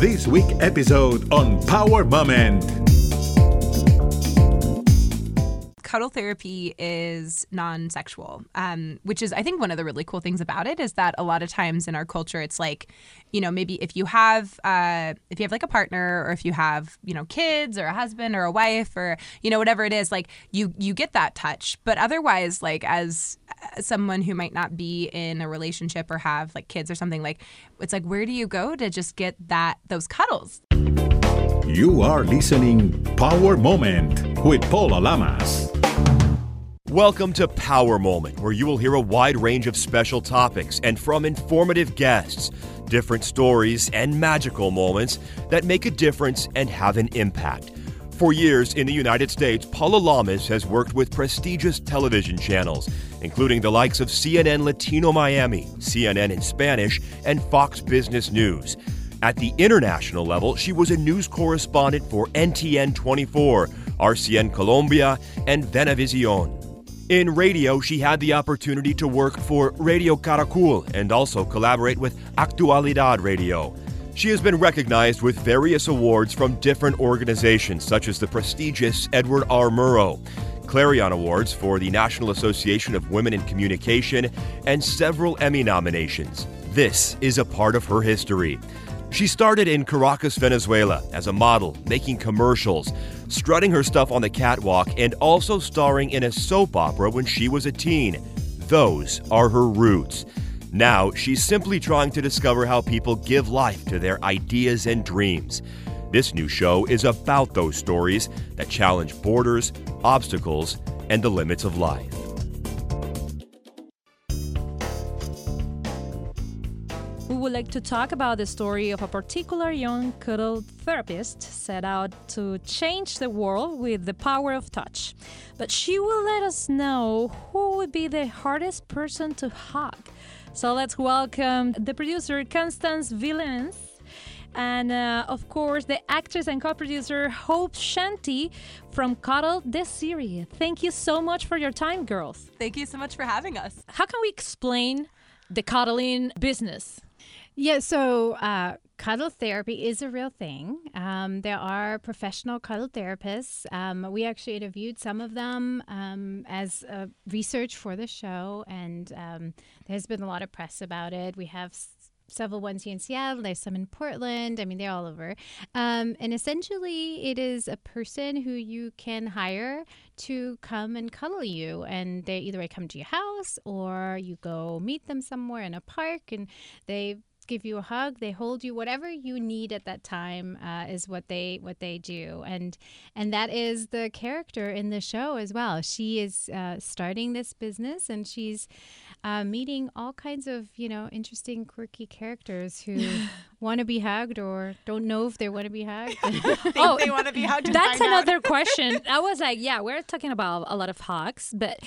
this week episode on Power Moment. Cuddle therapy is non-sexual um, which is i think one of the really cool things about it is that a lot of times in our culture it's like you know maybe if you have uh, if you have like a partner or if you have you know kids or a husband or a wife or you know whatever it is like you you get that touch. But otherwise like as someone who might not be in a relationship or have like kids or something like it's like where do you go to just get that those cuddles You are listening Power Moment with Paula Lamas. Welcome to Power Moment, where you will hear a wide range of special topics and from informative guests, different stories and magical moments that make a difference and have an impact. For years in the United States, Paula Lamas has worked with prestigious television channels, including the likes of CNN Latino Miami, CNN in Spanish, and Fox Business News. At the international level, she was a news correspondent for NTN 24, RCN Colombia, and Venevision. In radio, she had the opportunity to work for Radio Caracol and also collaborate with Actualidad Radio. She has been recognized with various awards from different organizations, such as the prestigious Edward R. Murrow, Clarion Awards for the National Association of Women in Communication, and several Emmy nominations. This is a part of her history. She started in Caracas, Venezuela as a model, making commercials, strutting her stuff on the catwalk, and also starring in a soap opera when she was a teen. Those are her roots. Now, she's simply trying to discover how people give life to their ideas and dreams. This new show is about those stories that challenge borders, obstacles, and the limits of life. To talk about the story of a particular young cuddle therapist set out to change the world with the power of touch. But she will let us know who would be the hardest person to hug. So let's welcome the producer Constance Villens and uh, of course the actress and co-producer Hope Shanti from Cuddle the series. Thank you so much for your time, girls. thank you so much for having us How can we explain the cuddling business? Yeah, so uh, cuddle therapy is a real thing. Um, there are professional cuddle therapists. Um, we actually interviewed some of them um, as uh, research for the show, and um, there's been a lot of press about it. We have s- several ones here in Seattle. There's some in Portland. I mean, they're all over. Um, and essentially, it is a person who you can hire to come and cuddle you. And they either come to your house or you go meet them somewhere in a park and they give you a hug they hold you whatever you need at that time uh, is what they what they do and and that is the character in the show as well she is uh, starting this business and she's uh, meeting all kinds of you know interesting quirky characters who want to be hugged or don't know if they want to be hugged Oh, they want to be hugged That's out. another question. I was like, yeah, we're talking about a lot of hugs, but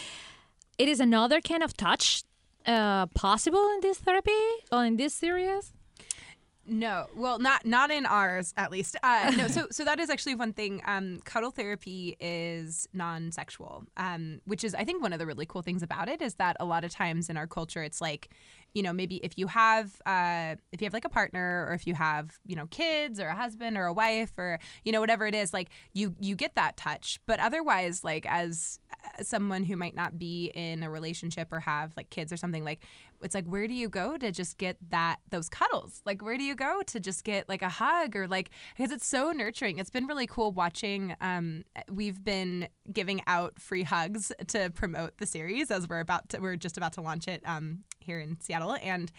it is another kind of touch uh, possible in this therapy or in this series. No, well, not not in ours at least. Uh, no, so so that is actually one thing. Um, cuddle therapy is non-sexual, um, which is I think one of the really cool things about it is that a lot of times in our culture it's like, you know, maybe if you have uh, if you have like a partner or if you have you know kids or a husband or a wife or you know whatever it is, like you you get that touch, but otherwise like as someone who might not be in a relationship or have like kids or something like it's like where do you go to just get that those cuddles? Like where do you go to just get like a hug or like because it's so nurturing. It's been really cool watching um we've been giving out free hugs to promote the series as we're about to we're just about to launch it um here in Seattle and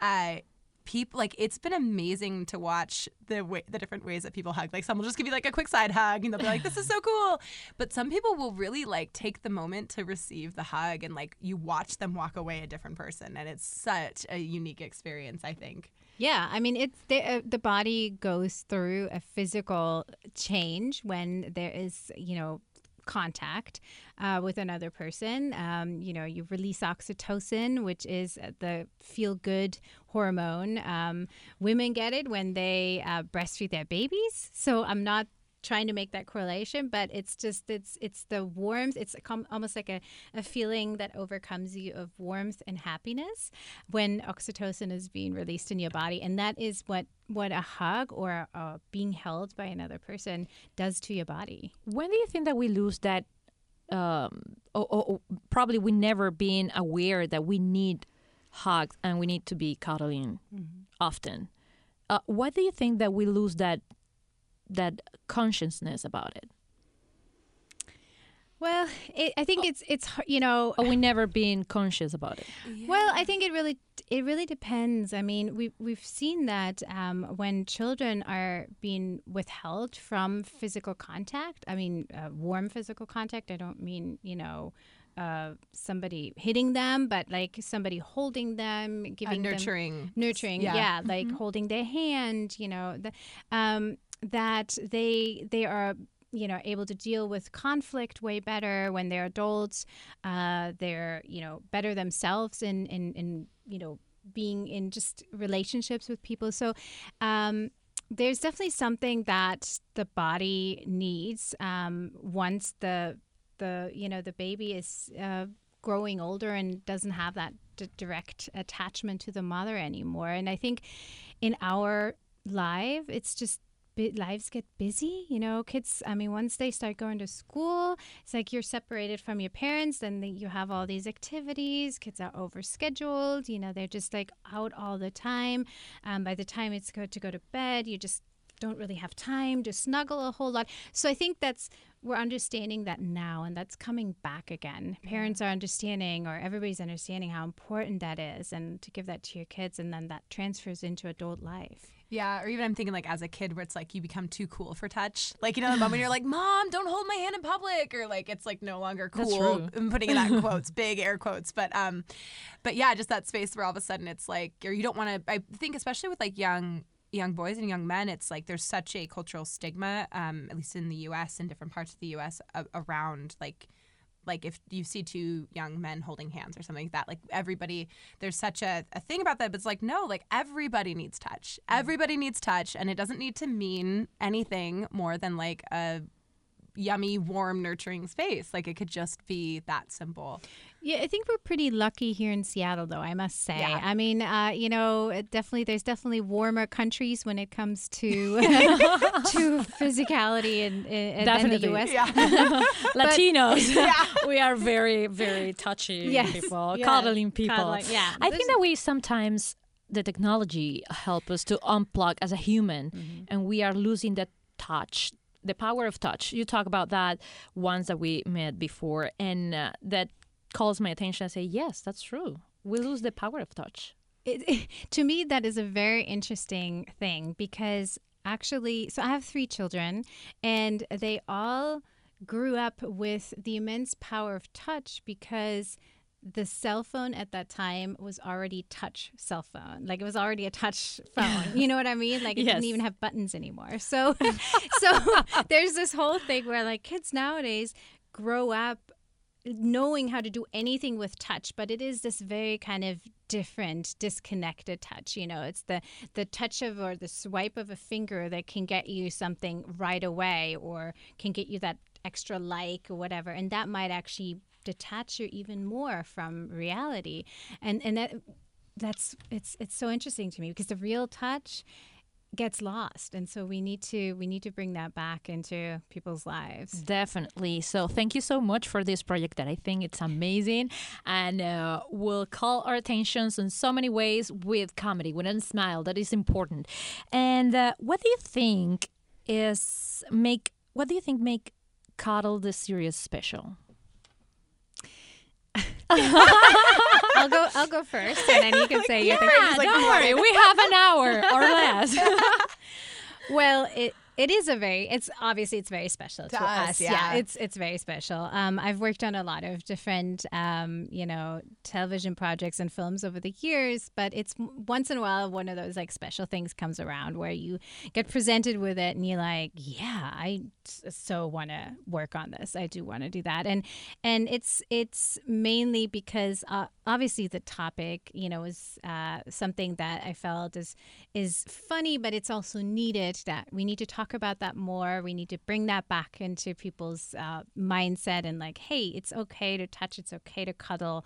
uh people like it's been amazing to watch the way the different ways that people hug. Like some will just give you like a quick side hug and they'll be like this is so cool. But some people will really like take the moment to receive the hug and like you watch them walk away a different person and it's such a unique experience i think. Yeah, I mean, it's the uh, the body goes through a physical change when there is, you know, contact uh, with another person. Um, you know, you release oxytocin, which is the feel good hormone. Um, women get it when they uh, breastfeed their babies. So I'm not trying to make that correlation, but it's just it's it's the warmth. It's almost like a, a feeling that overcomes you of warmth and happiness when oxytocin is being released in your body, and that is what what a hug or uh, being held by another person does to your body. When do you think that we lose that? Um, or, or, or probably we never been aware that we need hugs and we need to be cuddling often. Uh, why do you think that we lose that that consciousness about it? Well, it, I think it's it's you know Or we never been conscious about it? Well, I think it really it really depends. I mean, we we've seen that um, when children are being withheld from physical contact. I mean, uh, warm physical contact. I don't mean you know. Uh, somebody hitting them, but like somebody holding them, Uh, giving them nurturing. nurturing Yeah. yeah, like holding their hand you know the, um, that they they are you know able to deal with conflict way better when they're adults uh, they're you know better themselves in in, in you know being in just relationships with people. So um, there's definitely something that the body needs um, once the the you know the baby is uh, growing older and doesn't have that d- direct attachment to the mother anymore. And i think in our life it's just bi- lives get busy you know? Kids i mean once they start going to school it's like you're separated from your parents then the, you have all these activities kids are overscheduled you know they're just like out all the time. Um, by the time it's good to go to bed you just don't really have time to snuggle a whole lot. So i think that's we're understanding that now and that's coming back again. Parents are understanding or everybody's understanding how important that is and to give that to your kids and then that transfers into adult life Yeah, or even I'm thinking like as a kid where it's like you become too cool for touch. Like, you know, the moment you're like, Mom, don't hold my hand in public or like it's like no longer cool. I'm putting it in that quotes, big air quotes. But um but yeah, just that space where all of a sudden it's like or you don't want to I think especially with like young young boys and young men, it's like there's such a cultural stigma, um, at least in the US and different parts of the US a- around like like if you see two young men holding hands or something like that like everybody there's such a, a thing about that but it's like no like everybody needs touch. Everybody needs touch and it doesn't need to mean anything more than like a yummy warm nurturing space like it could just be that simple Yeah, I think we're pretty lucky here in Seattle, though. I must say. Yeah. I mean, uh, you know, definitely there's definitely warmer countries when it comes to to physicality in, in, Definitely. in the U.S. Latinos, yeah. we are very, very touchy Yes. people, Yeah. cuddling people. Cuddling, yeah. I There's- think that we sometimes the technology help us to unplug as a human, Mm-hmm. and we are losing that touch, the power of touch. You talk about that once that we met before, and uh, that calls my attention. I say, yes, that's true. We lose the power of touch. it, to me that is a very interesting thing because actually so i have three children and they all grew up with the immense power of touch because the cell phone at that time was already touch cell phone. Like it was already a touch phone. You know what i mean? Like it Yes. didn't even have buttons anymore. So so there's this whole thing where like kids nowadays grow up knowing how to do anything with touch but it is this very kind of different disconnected touch you know? It's the the touch of or the swipe of a finger that can get you something right away or can get you that extra like or whatever. And that might actually detach you even more from reality and and that that's it's it's so interesting to me because the real touch gets lost and so we need to we need to bring that back into people's lives Definitely. So thank you so much for this project that I think it's amazing and uh, will call our attentions in so many ways with comedy, with a smile that is important. And uh, what do you think is make what do you think make Cuddle the series special? I'll go I'll go first and then you can say your thing. Ah, don't worry, we have an hour or less. Well, it it is a very it's obviously it's very special to, To us, Yeah. yeah. it's it's very special. Um, I've worked on a lot of different um, you know television projects and films over the years, but it's once in a while one of those like special things comes around where you get presented with it and you're like, yeah, I so want to work on this. I do want to do that, and and it's it's mainly because uh, obviously the topic, you know, is uh, something that I felt is is funny, but it's also needed. That we need to talk about that more. We need to bring that back into people's uh, mindset and like, hey, it's okay to touch. It's okay to cuddle.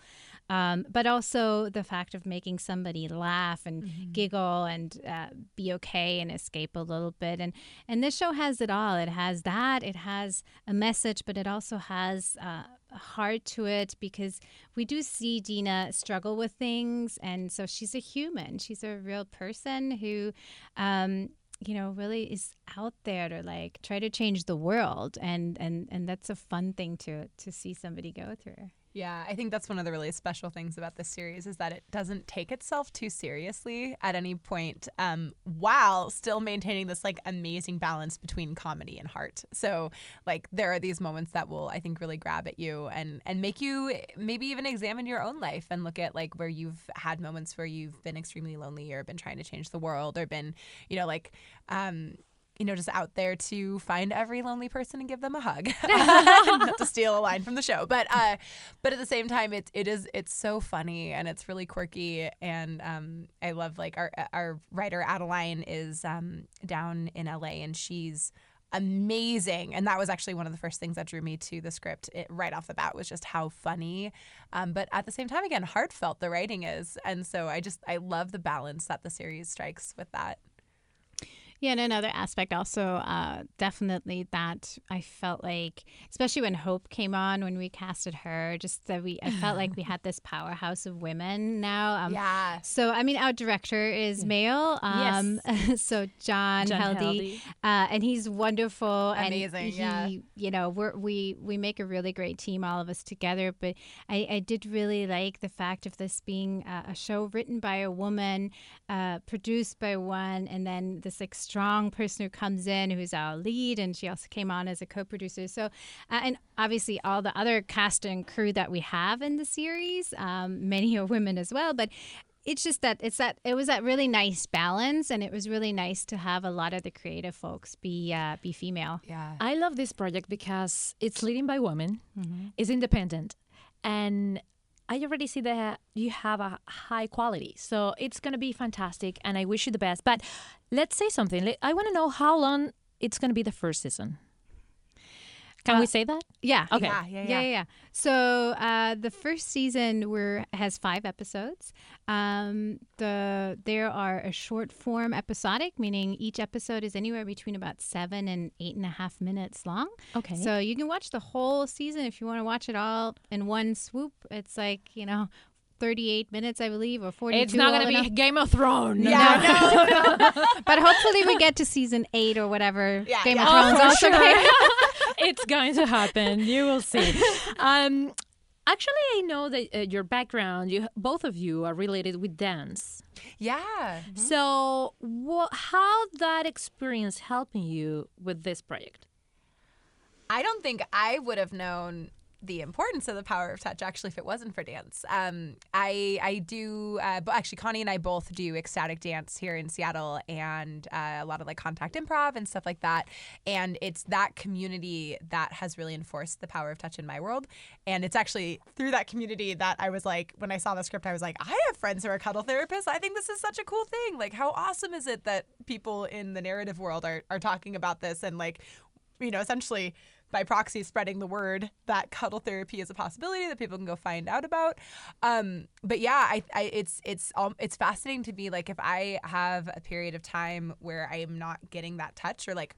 Um, but also the fact of making somebody laugh and mm-hmm. giggle and uh, be okay and escape a little bit. And and this show has it all. It has that. It has a message, but it also has uh, heart to it because we do see Dina struggle with things, and so she's a human. She's a real person who. Um, you know really is out there to like try to change the world and and and that's a fun thing to to see somebody go through yeah, I think that's one of the really special things about this series is that it doesn't take itself too seriously at any point, um, while still maintaining this like amazing balance between comedy and heart. So like there are these moments that will I think really grab at you and and make you maybe even examine your own life and look at like where you've had moments where you've been extremely lonely or been trying to change the world or been you know like um you know, just out there to find every lonely person and give them a hug. Not to steal a line from the show, but uh, but at the same time, it it is it's so funny and it's really quirky, and um, I love like our our writer Adeline is um, down in LA and she's amazing. And that was actually one of the first things that drew me to the script it, right off the bat was just how funny. Um, but at the same time again heartfelt the writing is. And so i just i love the balance that the series strikes with that yeah, and another aspect also, uh, definitely that I felt like, especially when Hope came on, when we casted her, just that we, I felt like we had this powerhouse of women now. Um, yeah. So, I mean, our director is male. Um, yes. so John, John Heldy, uh, and he's wonderful. Amazing. And he, yeah. you know, we're, we we make a really great team, all of us together. But I, I did really like the fact of this being a, a show written by a woman, uh, produced by one, and then this extreme strong person who comes in who's our lead, and she also came on as a co-producer. So, uh, and obviously all the other cast and crew that we have in the series, um, many are women as well, but it's just that it's that it was that really nice balance and it was really nice to have a lot of the creative folks be uh, be female yeah i love this project because it's leading by women mm-hmm. it's independent and I already see that you have a high quality. So it's going to be fantastic and I wish you the best. But let's say something. I want to know how long it's going to be the first season. Can uh, we say that? Yeah. Okay. Yeah, yeah, yeah. yeah, yeah. So uh, the first season were has five episodes. Um, the there are a short form episodic, meaning each episode is anywhere between about seven and eight and a half minutes long. Okay. So you can watch the whole season if you want to watch it all in one swoop. It's like you know 38 minutes, I believe, or 42. It's not going to be Game of Thrones. Yeah, no. no. but hopefully we get to season eight or whatever. Yeah, Game yeah. of Thrones. Oh, sure. it's going to happen. You will see. Um, actually, I know that uh, your background, you both of you are related with dance. Yeah. Mm-hmm. So, wh- how that experience helping you with this project? I don't think I would have known the importance of the power of touch actually if it wasn't for dance. Um, i i do uh, but actually connie and i both do ecstatic dance here in seattle and uh, a lot of like contact improv and stuff like that. And it's that community that has really enforced the power of touch in my world. And it's actually through that community that i was like when i saw the script i was like i have friends who are cuddle therapists. I think this is such a cool thing. Like how awesome is it that people in the narrative world are, are talking about this? And like you know essentially by proxy spreading the word that cuddle therapy is a possibility that people can go find out about. Um, but yeah, I, I it's it's um, it's fascinating to me. Like if I have a period of time where I am not getting that touch, or like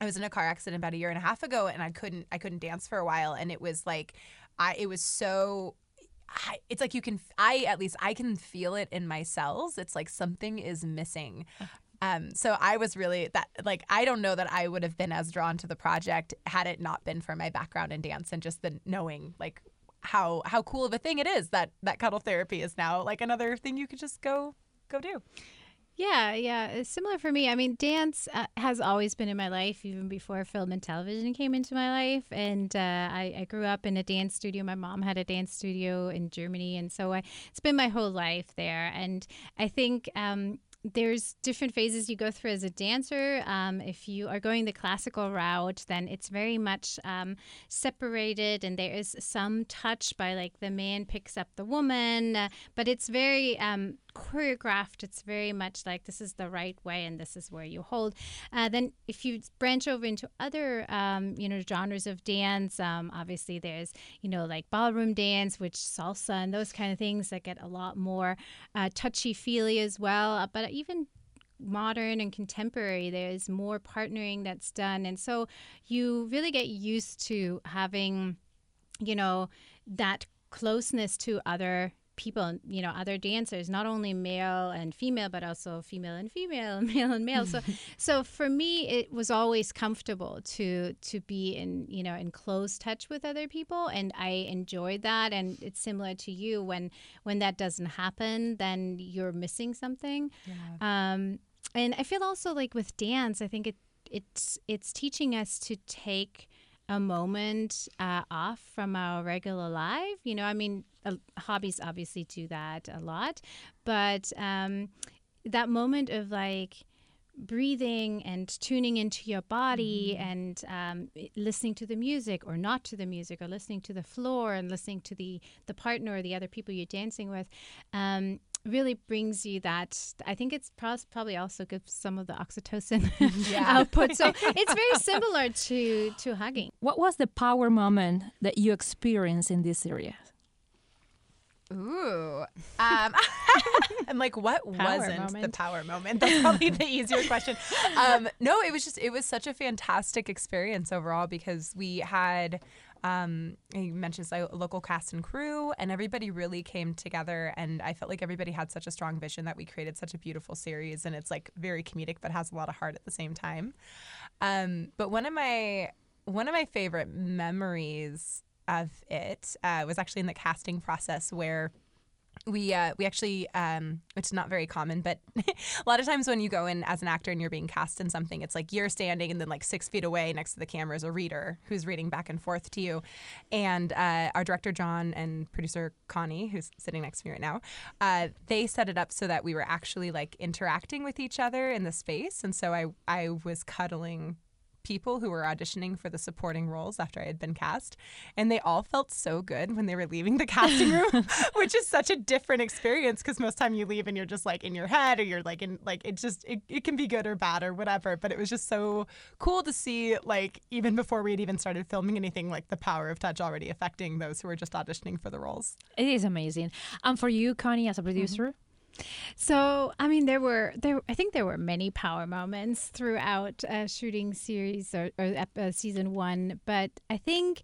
I was in a car accident about a year and a half ago, and I couldn't I couldn't dance for a while, and it was like I it was so I, it's like you can i at least i can feel it in my cells it's like something is missing um, so I was really that like I don't know that I would have been as drawn to the project had it not been for my background in dance and just the knowing like how how cool of a thing it is that that cuddle therapy is now like another thing you could just go go do. Yeah, yeah, it's similar for me. I mean, dance uh, has always been in my life, even before film and television came into my life. And uh, I, I, grew up in a dance studio. My mom had a dance studio in Germany, and so I, it's been my whole life there. And I think um, there's different phases you go through as a dancer. Um, if you are going the classical route, then it's very much um, separated, and there is some touch by like the man picks up the woman, uh, but it's very um, choreographed. It's very much like this is the right way and this is where you hold. Uh, then if you branch over into other um, you know genres of dance, um, obviously there's you know like ballroom dance, which salsa and those kind of things that get a lot more uh, touchy feely as well. Uh, but even modern and contemporary there's more partnering that's done and so you really get used to having you know that closeness to other people, you know, other dancers, not only male and female, but also female and female, male and male. So, so for me, it was always comfortable to to be in, you know, in close touch with other people, and I enjoyed that. And it's similar to you when when that doesn't happen, then you're missing something. Yeah. Um, and I feel also like with dance, I think it it's it's teaching us to take a moment uh, off from our regular life. You know, I mean, uh, hobbies obviously do that a lot, but um, that moment of like breathing and tuning into your body mm-hmm. and um, listening to the music or not to the music or listening to the floor and listening to the the partner or the other people you're dancing with um, really brings you that i think it's probably also gives some of the oxytocin output so it's very similar to to hugging what was the power moment that you experienced in this area Ooh. Um, I'm like, what power wasn't moment. the power moment? That's probably the easier question. Um, no, it was just, it was such a fantastic experience overall because we had, um, he mentions a local cast and crew, and everybody really came together. And I felt like everybody had such a strong vision that we created such a beautiful series. And it's like very comedic, but has a lot of heart at the same time. Um, but one of my, one of my favorite memories of it uh, was actually in the casting process where we uh, we actually um, is not very common, but a lot of times when you go in as an actor and you're being cast in something, it's like you're standing and then like six feet away next to the camera is a reader who's reading back and forth to you, and uh, our director John and producer Connie, who's sitting next to me right now, uh, they set it up so that we were actually like interacting with each other in the space, and so I I was cuddling people who were auditioning for the supporting roles after I had been cast, and they all felt so good when they were leaving the casting room, which is such a different experience because most time you leave and you're just like in your head or you're like in like it just it, it can be good or bad or whatever. But it was just so cool to see like even before we had even started filming anything, like the power of touch already affecting those who were just auditioning for the roles. It is amazing. And for you, Connie, as a producer. Mm-hmm. So, I mean, there were there. I think there were many power moments throughout uh, shooting series or, or uh, season one, but I think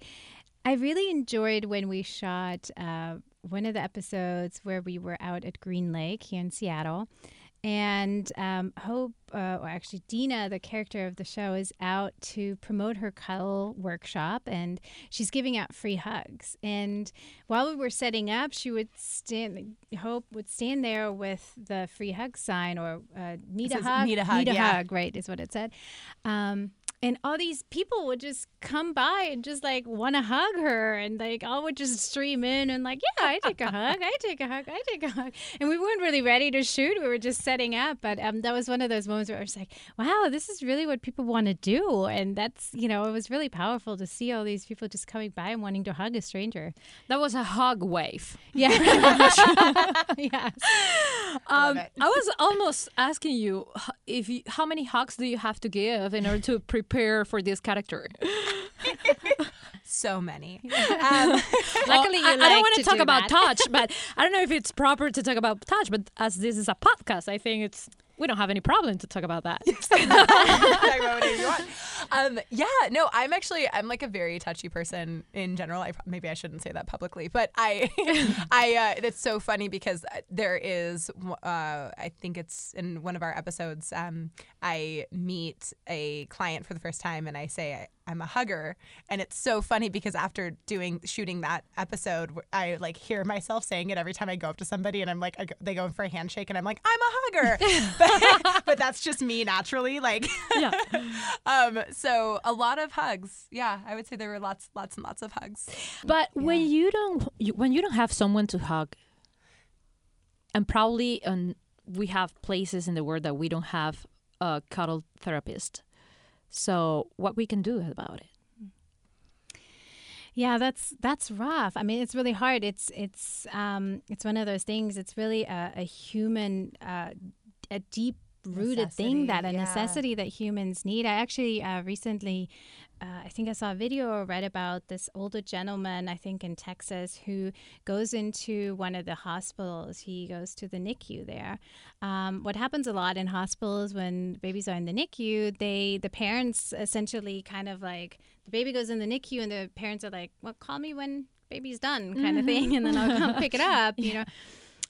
I really enjoyed when we shot uh, one of the episodes where we were out at Green Lake here in Seattle, and um, Hope, uh, or actually Dina, the character of the show, is out to promote her cuddle workshop, and she's giving out free hugs. And while we were setting up, she would stand. Hope would stand there with the free hug sign or uh, need a hug. Need a hug. Need a yeah. hug. Right, is what it said. Um, and all these people would just come by and just like want to hug her. And like all would just stream in and like yeah i take a hug i take a hug i take a hug. And we weren't really ready to shoot. We were just setting up. But um, that was one of those moments where i was like wow this is really what people want to do. And that's you know it was really powerful to see all these people just coming by and wanting to hug a stranger. That was a hug wave. Yeah. Yes. Um, i was almost asking you if you, how many hugs do you have to give in order to prepare for this character? so many. Um, Luckily, I, like I, don't want to talk do about that. touch, but I don't know if it's proper to talk about touch. But as this is a podcast, I think it's we don't have any problem to talk about that. um, yeah, no, I'm actually I'm like a very touchy person in general. I maybe I shouldn't say that publicly, but I I uh, it's so funny because there is uh, I think it's in one of our episodes. Um, I meet a client for the first time and I say I'm a hugger, and it's so funny because after doing shooting that episode, I like hear myself saying it every time I go up to somebody, and I'm like, go, they go in for a handshake, and I'm like, I'm a hugger, but, but that's just me naturally, like, yeah. um, so a lot of hugs, yeah, I would say there were lots, lots and lots of hugs. But yeah. when you don't, you, when you don't have someone to hug, and probably on we have places in the world that we don't have a cuddle therapist. So, what we can do about it? Yeah, that's that's rough. I mean, it's really hard. It's it's um, it's one of those things. It's really a, a human, uh, a deep rooted thing that a yeah. necessity that humans need. I actually uh, recently, uh, I think I saw a video or read about this older gentleman, I think in Texas, who goes into one of the hospitals. He goes to the NICU there. Um, what happens a lot in hospitals when babies are in the NICU, they the parents essentially kind of like the baby goes in the NICU and the parents are like, "Well, call me when baby's done," kind of thing, and then I'll come pick it up. You know.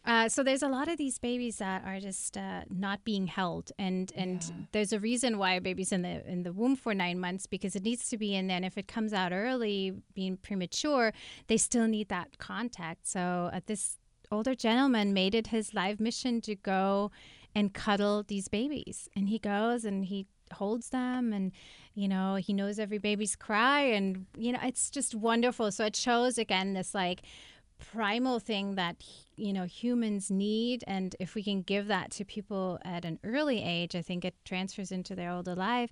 Uh, so there's a lot of these babies that are just uh, not being held, and and there's a reason why a baby's in the in the womb for nine months because it needs to be in there. And if it comes out early, being premature, they still need that contact. So uh, this older gentleman made it his life mission to go and cuddle these babies, and he goes and he holds them and you know he knows every baby's cry. And you know it's just wonderful. So it shows again this like primal thing that you know humans need. And if we can give that to people at an early age i think it transfers into their older life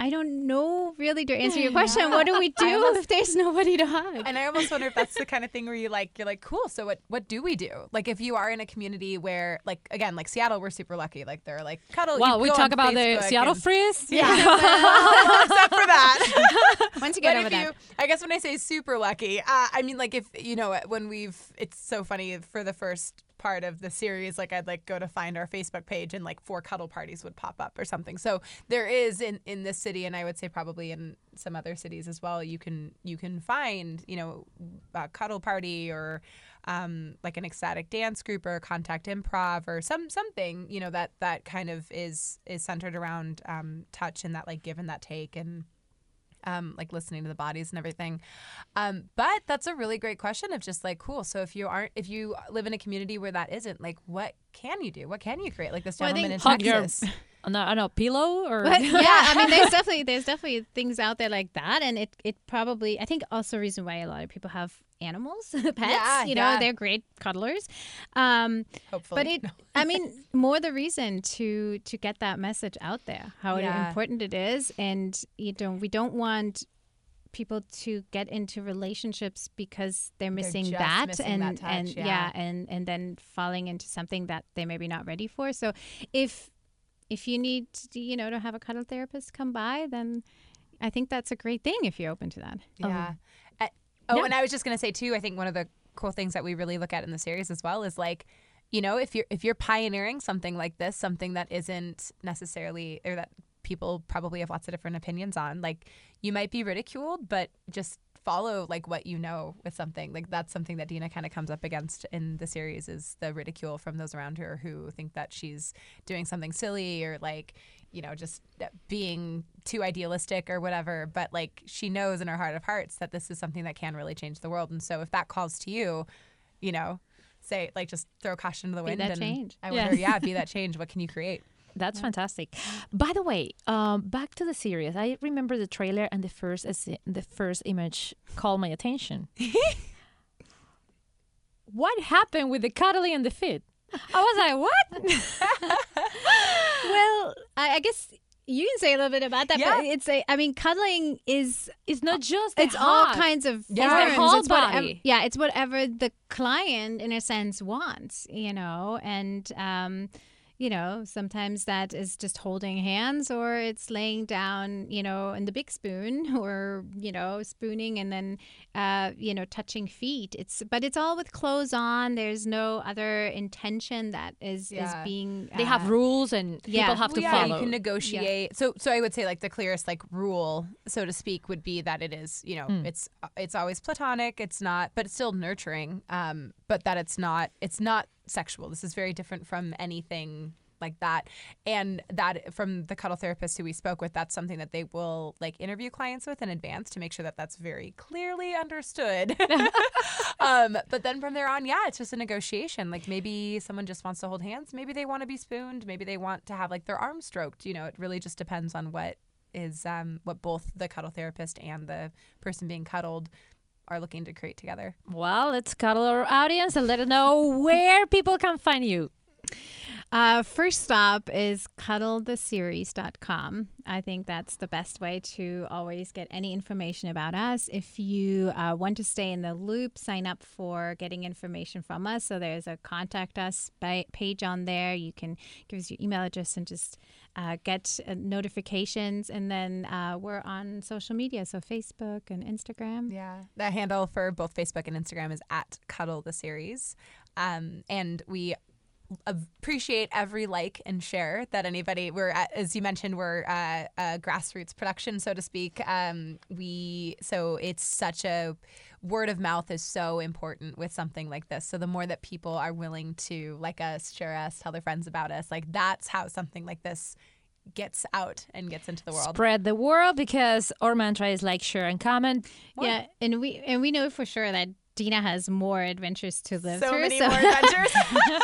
i don't know really to answer your question what do we do if there's nobody to hug And I almost wonder if that's the kind of thing where you like you're like, cool. So what what do we do? Like if you are in a community where like again like Seattle, we're super lucky. Like they're like cuddle. Well, we talk about the Seattle and- freeze. Yeah, except for that. once you get but over that you, I guess when I say super lucky, uh, I mean like if you know when we've, it's so funny for the first part of the series, like I'd like go to find our Facebook page and like four cuddle parties would pop up or something. So there is in in this city, and I would say probably in some other cities as well. You can you can find you know a cuddle party or. Um, like an ecstatic dance group or contact improv or some something you know that that kind of is is centered around um, touch and that like give and that take and um, like listening to the bodies and everything. Um, but that's a really great question of just like, cool. So if you aren't, if you live in a community where that isn't, like, what can you do? What can you create? Like this Well, I gentleman think in hug your- Texas. On a, on a pillow or But yeah, I mean, there's definitely there's definitely things out there like that, and it it probably I think also a reason why a lot of people have animals, pets. Yeah, you know, yeah. they're great cuddlers. Um, Hopefully, but it. I mean, more the reason to to get that message out there, how Yeah. important it is, and you know, we don't want people to get into relationships because they're missing just that missing and that touch, and yeah. and and then falling into something that they maybe not ready for so if if you need to, you know to have a cuddle therapist come by then i think that's a great thing if you're open to that Yeah. Uh, oh, and I was just gonna say too. I think one of the cool things that we really look at in the series as well is like, you know, if you're if you're pioneering something like this, something that isn't necessarily or that people probably have lots of different opinions on, like you might be ridiculed, but just follow like what you know with something like that's something that Dina kind of comes up against in the series is the ridicule from those around her who think that she's doing something silly or like you know just being too idealistic or whatever but like she knows in her heart of hearts that this is something that can really change the world and so if that calls to you you know say like just throw caution to the Be wind that and change. I Yeah. wonder yeah be that change what can you create That's fantastic. By the way, um, back to the series. I remember the trailer and the first as- the first image called my attention. what happened with the cuddling and the fit? I was like, what? well I, I guess you can say a little bit about that Yeah. but it's a i mean cuddling is It's not just it's all kinds of Yeah. It's whole It's whatever- yeah, it's whatever the client, in a sense, wants. You know, and um, you know, sometimes that is just holding hands, or it's laying down, you know, in the big spoon, or you know, spooning and then, uh, you know, touching feet. It's but it's all with clothes on. There's no other intention that is Yeah. is being. They have uh, rules and Yeah. people have to yeah, follow. You can negotiate. So, so I would say like the clearest like rule, so to speak, would be that it is, you know, it's it's always platonic. It's not, but it's still nurturing. Um, but that it's not it's not sexual. This is very different from anything like that. And that from the cuddle therapist who we spoke with, that's something that they will like interview clients with in advance to make sure that that's very clearly understood. um, but then from there on, yeah, it's just a negotiation. Like maybe someone just wants to hold hands. Maybe they want to be spooned. Maybe they want to have like their arm stroked. You know, it really just depends on what is um, what both the cuddle therapist and the person being cuddled are looking to create together. well, let's cuddle our audience and let us know where people can find you. Uh, first stop is cuddletheseries.com. I think that's the best way to always get any information about us. If you uh, want to stay in the loop, sign up for getting information from us. So there's a contact us page on there. You can give us your email address and just uh, get uh, notifications. And then uh, we're on social media, so Facebook and Instagram. Yeah, the handle for both Facebook and Instagram is at Cuddle the Series. Um, and we appreciate every like and share that anybody we're at, as you mentioned we're uh, a grassroots production so to speak um, we so it's such a word of mouth is so important with something like this so the more that people are willing to like us share us tell their friends about us like that's how something like this gets out and gets into the world. Spread the word because our mantra is like, share, and comment. Yeah, and we and we know for sure that Dina has more adventures to live so through. Many so many more adventures.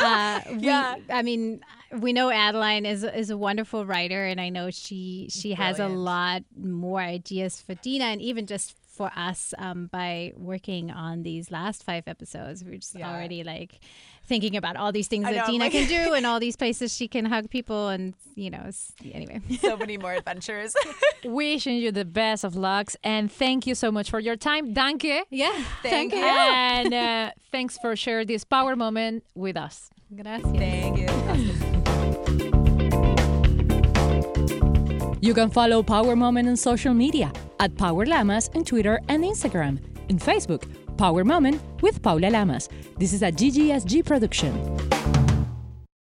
uh, we, yeah. I mean, we know Adeline is is a wonderful writer, and I know she she Brilliant. has a lot more ideas for Dina, and even just for us um, by working on these last five episodes. We're just yeah. already like thinking about all these things I that know, Dina like... can do and all these places she can hug people and you know anyway. So many more adventures. Wishing you the best of lucks and thank you so much for your time. Danke. Yeah thank, thank you. And uh, thanks for sharing this power moment with us. Gracias. Thank you you can follow Power Moment on social media at Paula Lamas on Twitter and Instagram. In Facebook, Power Moment with Paula Lamas. This is a GGSG production.